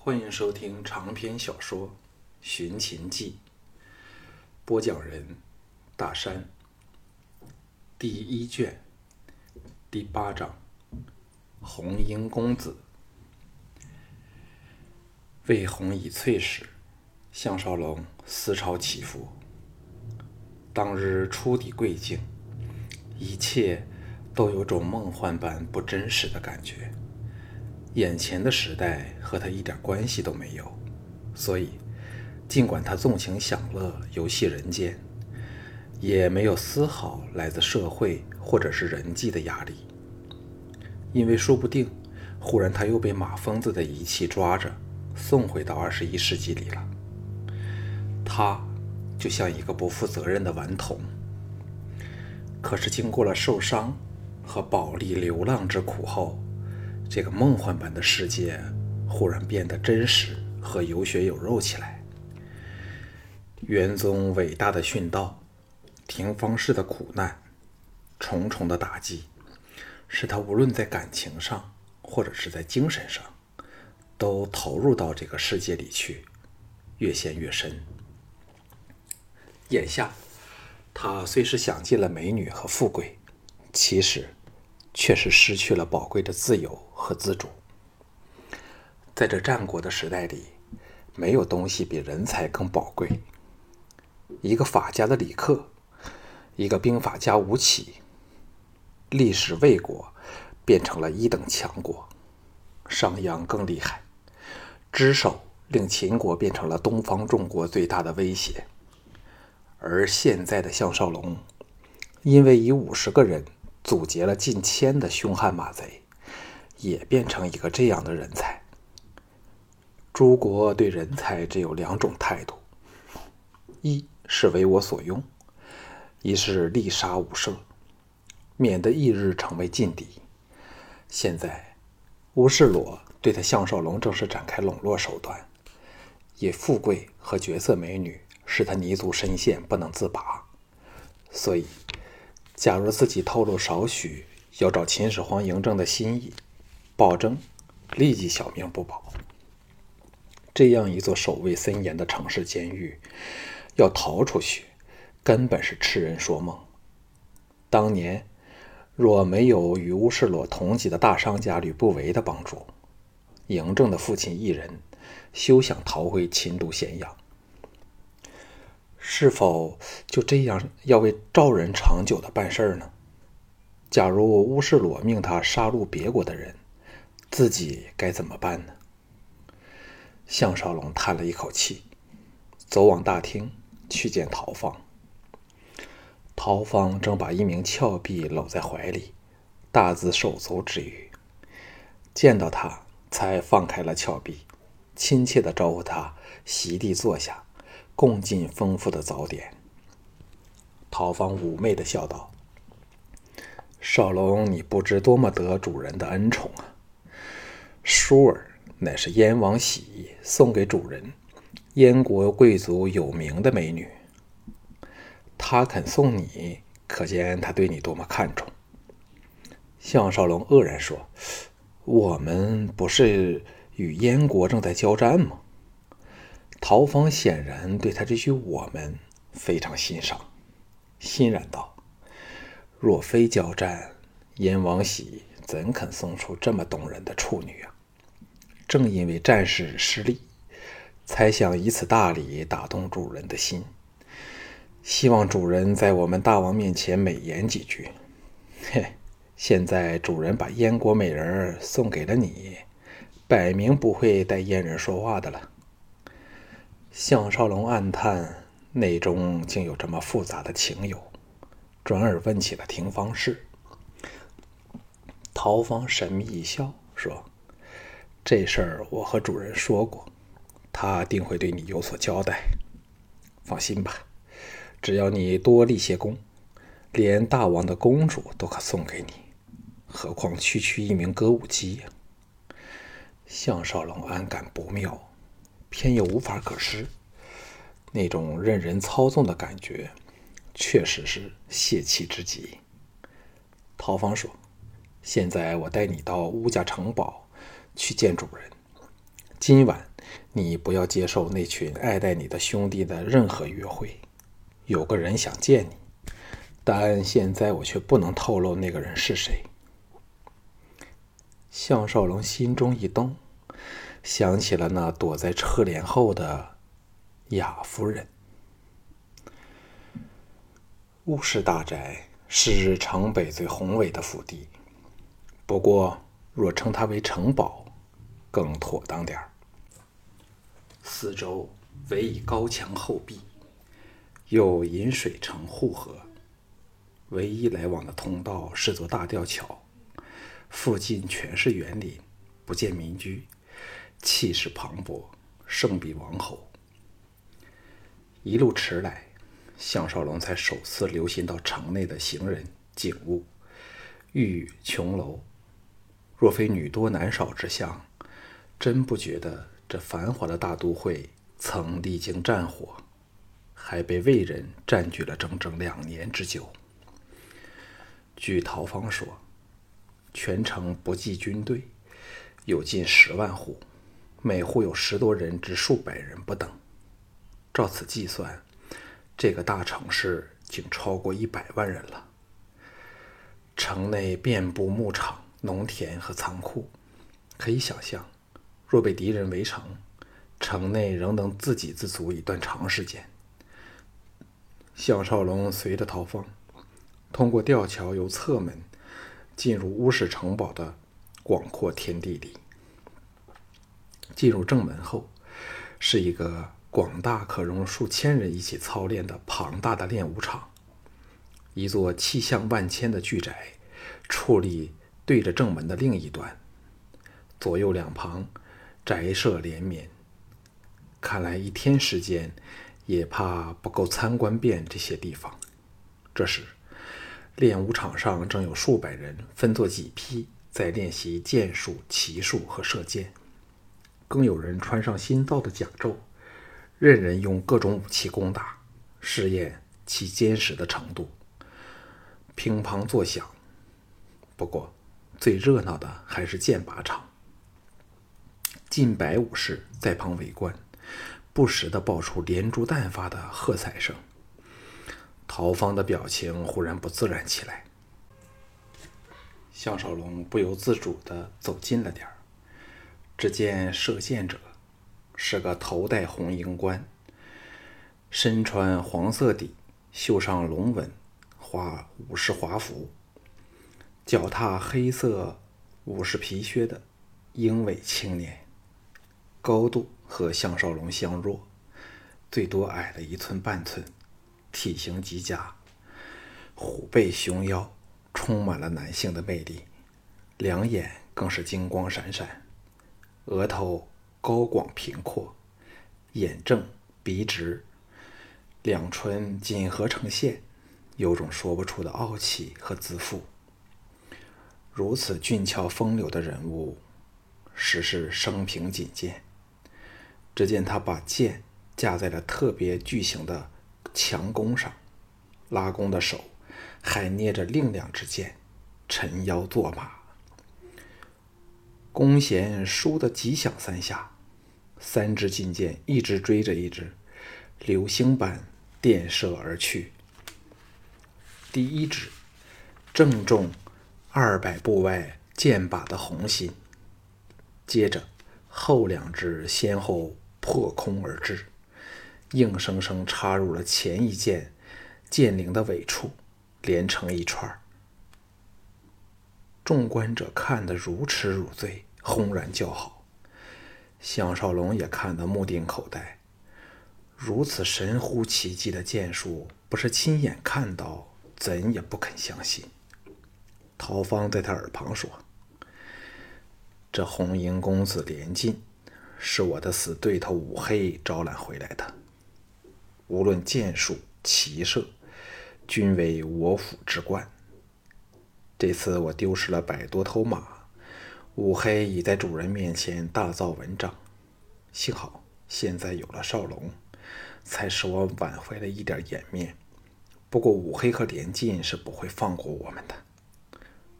欢迎收听长篇小说《寻秦记》，播讲人：大山。第一卷第八章：红缨公子。魏红已翠时，项少龙思潮起伏。当日初抵贵境，一切都有种梦幻般不真实的感觉。眼前的时代和他一点关系都没有，所以尽管他纵情享乐、游戏人间，也没有丝毫来自社会或者是人际的压力。因为说不定，忽然他又被马疯子的仪器抓着，送回到二十一世纪里了。他就像一个不负责任的顽童。可是经过了受伤和保利流浪之苦后，这个梦幻般的世界忽然变得真实和有血有肉起来。元宗伟大的殉道，廷芳氏的苦难，重重的打击，使他无论在感情上或者是在精神上，都投入到这个世界里去，越陷越深。眼下，他虽是享尽了美女和富贵，其实……却是失去了宝贵的自由和自主。在这战国的时代里，没有东西比人才更宝贵。一个法家的李克，一个兵法家吴起，历史魏国变成了一等强国。商鞅更厉害，只手令秦国变成了东方众国最大的威胁。而现在的项少龙，因为以五十个人。阻截了近千的凶悍马贼，也变成一个这样的人才。诸国对人才只有两种态度：一是为我所用，一是力杀无赦，免得一日成为劲敌。现在，乌世罗对他项少龙正是展开笼络手段，以富贵和绝色美女使他泥足深陷，不能自拔，所以。假如自己透露少许要找秦始皇嬴政的心意，保证立即小命不保。这样一座守卫森严的城市监狱，要逃出去，根本是痴人说梦。当年若没有与乌世罗同级的大商家吕不韦的帮助，嬴政的父亲一人休想逃回秦都咸阳。是否就这样要为赵人长久的办事儿呢？假如乌世罗命他杀戮别国的人，自己该怎么办呢？项少龙叹了一口气，走往大厅去见陶芳。陶芳正把一名峭壁搂在怀里，大字手足之余。见到他，才放开了峭壁，亲切地招呼他席地坐下。共进丰富的早点。陶芳妩媚的笑道：“少龙，你不知多么得主人的恩宠啊！舒儿乃是燕王喜送给主人，燕国贵族有名的美女。他肯送你，可见他对你多么看重。”项少龙愕然说：“我们不是与燕国正在交战吗？”陶芳显然对他这句“我们”非常欣赏，欣然道：“若非交战，燕王喜怎肯送出这么动人的处女啊？正因为战事失利，才想以此大礼打动主人的心，希望主人在我们大王面前美言几句。嘿，现在主人把燕国美人送给了你，摆明不会带燕人说话的了。”项少龙暗叹，内中竟有这么复杂的情由，转而问起了廷芳氏。陶芳神秘一笑，说：“这事儿我和主人说过，他定会对你有所交代。放心吧，只要你多立些功，连大王的公主都可送给你，何况区区一名歌舞姬呀？”项少龙暗感不妙。偏又无法可施，那种任人操纵的感觉，确实是泄气之极。陶芳说：“现在我带你到乌家城堡去见主人，今晚你不要接受那群爱戴你的兄弟的任何约会。有个人想见你，但现在我却不能透露那个人是谁。项少龙心中一动，想起了那躲在车帘后的雅夫人。乌氏大宅是城北最宏伟的府邸，不过若称它为城堡，更妥当点儿。四周围以高墙厚壁，有引水城护河，唯一来往的通道是座大吊桥。附近全是园林，不见民居，气势磅礴，胜比王侯。一路驰来。项少龙才首次留心到城内的行人、景物、玉琼楼。若非女多男少之相，真不觉得这繁华的大都会曾历经战火，还被魏人占据了整整两年之久。据陶方说，全城不计军队，有近十万户，每户有十多人至数百人不等。照此计算。这个大城市竟超过一百万人了。城内遍布牧场、农田和仓库，可以想象，若被敌人围城，城内仍能自给自足一段长时间。项少龙随着逃方，通过吊桥由侧门进入乌氏城堡的广阔天地里。进入正门后，是一个。广大可容数千人一起操练的庞大的练武场，一座气象万千的巨宅，矗立对着正门的另一端，左右两旁宅舍连绵。看来一天时间也怕不够参观遍这些地方。这时，练武场上正有数百人分作几批在练习剑术、骑术和射箭，更有人穿上新造的甲胄。任人用各种武器攻打，试验其坚实的程度。乒乓作响。不过，最热闹的还是剑拔场。近百武士在旁围观，不时的爆出连珠弹发的喝彩声。陶方的表情忽然不自然起来。项少龙不由自主的走近了点儿，只见射箭者。是个头戴红缨冠，身穿黄色底，绣上龙纹画武士华服，脚踏黑色武士皮靴的英伟青年，高度和项少龙相若，最多矮了一寸半寸，体型极佳，虎背熊腰，充满了男性的魅力，两眼更是金光闪闪，额头。高广平阔，眼正鼻直，两唇紧合成线，有种说不出的傲气和自负。如此俊俏风流的人物，实是生平仅见。只见他把剑架在了特别巨型的强弓上，拉弓的手还捏着另两支箭，沉腰坐马。弓弦倏地急响三下，三支金箭一直追着一支，流星般电射而去。第一支正中二百步外箭靶的红心，接着后两支先后破空而至，硬生生插入了前一箭箭翎的尾处，连成一串。众观者看得如痴如醉。轰然叫好，项少龙也看得目定口呆。如此神乎其技的剑术，不是亲眼看到，怎也不肯相信。陶芳在他耳旁说：“这红缨公子连晋，是我的死对头武黑招揽回来的。无论剑术、骑射，均为我府之冠。这次我丢失了百多头马。”五黑已在主人面前大造文章，幸好现在有了少龙，才使我挽回了一点颜面。不过五黑和连晋是不会放过我们的。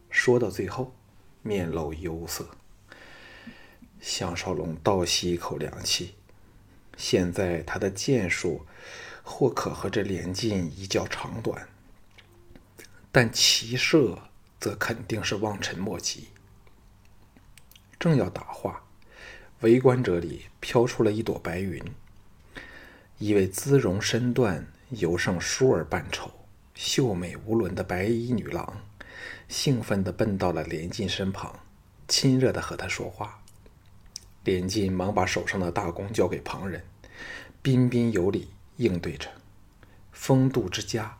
说到最后，面露忧色。向少龙倒吸一口凉气。现在他的剑术或可和这连晋一较长短，但骑射则肯定是望尘莫及。正要答话，围观者里飘出了一朵白云，一位姿容身段尤胜舒儿半筹、秀美无伦的白衣女郎，兴奋地奔到了连晋身旁，亲热地和他说话。连晋忙把手上的大弓交给旁人，彬彬有礼应对着，风度之佳，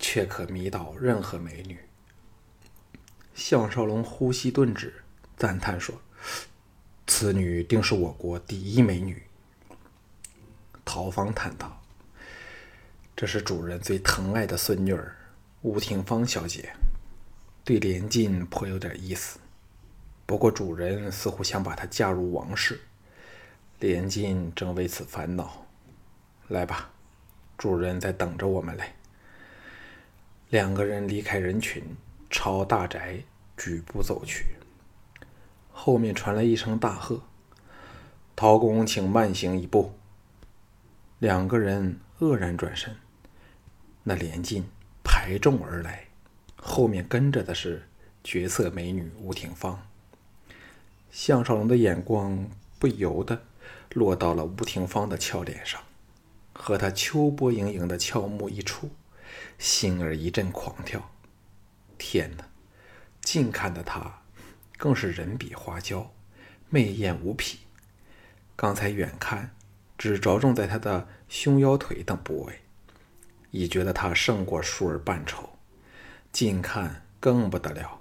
却可迷倒任何美女。项少龙呼吸顿止，赞叹说：“此女定是我国第一美女。”陶芳叹道：“这是主人最疼爱的孙女儿，吴廷芳小姐，对连晋颇有点意思。”不过，主人似乎想把她嫁入王室，连晋正为此烦恼。来吧，主人在等着我们嘞。两个人离开人群，朝大宅举步走去。后面传来一声大喝：“陶公，请慢行一步。”两个人愕然转身，那连晋排众而来，后面跟着的是绝色美女吴廷芳。项少龙的眼光不由得落到了吴廷芳的俏脸上，和她秋波盈盈的俏目一触，心儿一阵狂跳。天哪！近看的她更是人比花娇，媚艳无匹。刚才远看只着重在她的胸腰腿等部位，已觉得她胜过舒儿半筹。近看更不得了。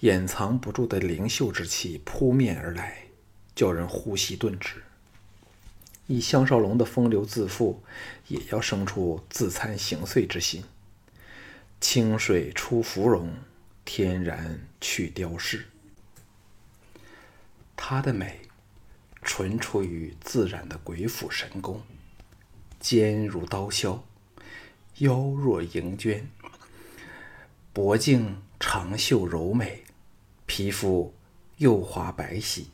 掩藏不住的灵秀之气扑面而来，叫人呼吸顿止。以项少龙的风流自负，也要生出自惭形秽之心。清水出芙蓉，天然去雕饰。她的美，纯出于自然的鬼斧神工，肩如刀削，腰若银绢，脖颈长袖柔美。皮肤幼滑白皙，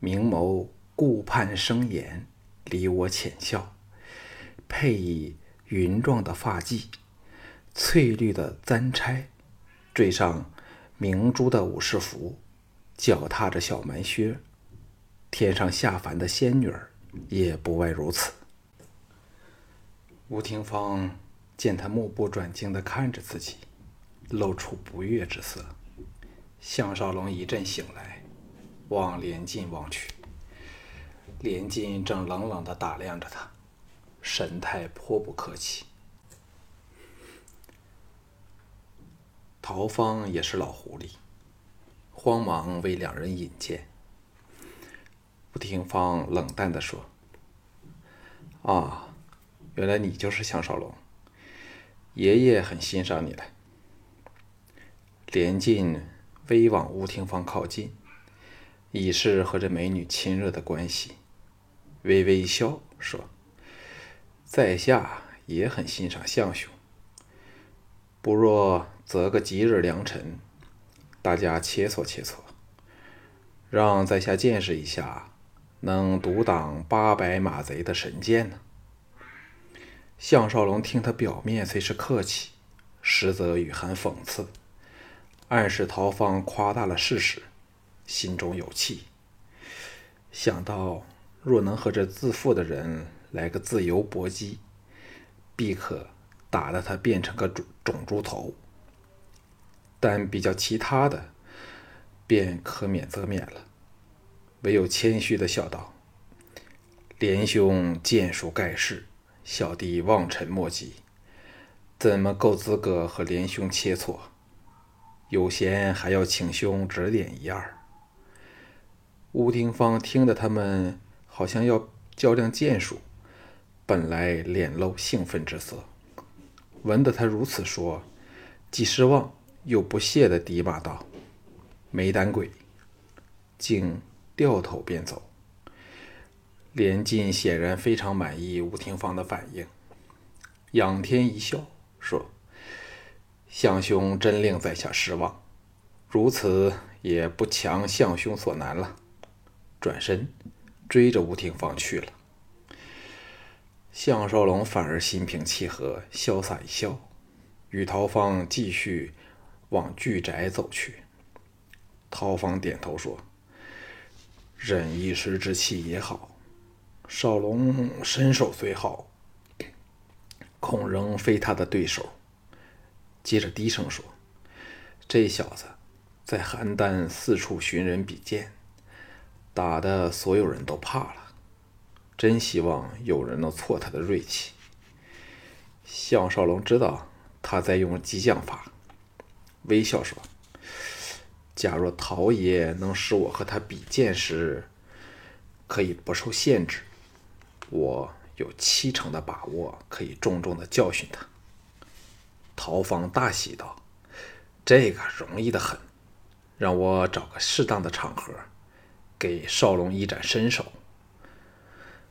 明眸顾盼生颜，离我浅笑，配以云状的发髻，翠绿的簪钗，缀上明珠的武士服，脚踏着小蛮靴，天上下凡的仙女儿也不外如此。吴廷芳见他目不转睛地看着自己，露出不悦之色。项少龙一阵醒来，往连晋望去。连晋正冷冷地打量着他，神态颇不客气。陶芳也是老狐狸，慌忙为两人引荐。吴廷芳冷淡地说：“啊，原来你就是项少龙，爷爷很欣赏你了。”连晋。微往吴廷芳靠近，以示和这美女亲热的关系。微微一笑说：“在下也很欣赏项兄，不若择个吉日良辰，大家切磋切磋，让在下见识一下能独挡八百马贼的神剑呢。”项少龙听他表面虽是客气，实则语含讽刺。暗示陶芳夸大了事实，心中有气。想到若能和这自负的人来个自由搏击，必可打得他变成个肿肿猪头。但比较其他的，便可免则免了。唯有谦虚的笑道：“连兄剑术盖世，小弟望尘莫及，怎么够资格和连兄切磋？”有闲还要请兄指点一二。吴廷芳听得他们好像要较量剑术，本来脸露兴奋之色，闻得他如此说，既失望又不屑的低骂道：“没胆鬼！”竟掉头便走。连晋显然非常满意吴廷芳的反应，仰天一笑，说。项兄真令在下失望，如此也不强项兄所难了。转身追着吴廷芳去了。项少龙反而心平气和，潇洒一笑，与陶芳继续往巨宅走去。陶芳点头说：“忍一时之气也好。少龙身手虽好，恐仍非他的对手。”接着低声说：“这小子在邯郸四处寻人比剑，打的所有人都怕了。真希望有人能挫他的锐气。”项少龙知道他在用激将法，微笑说。假若陶爷能使我和他比剑时可以不受限制，我有七成的把握可以重重的教训他。陶方大喜道：“这个容易的很，让我找个适当的场合，给少龙一展身手。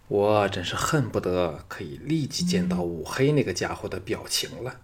我真是恨不得可以立即见到五黑那个家伙的表情了。”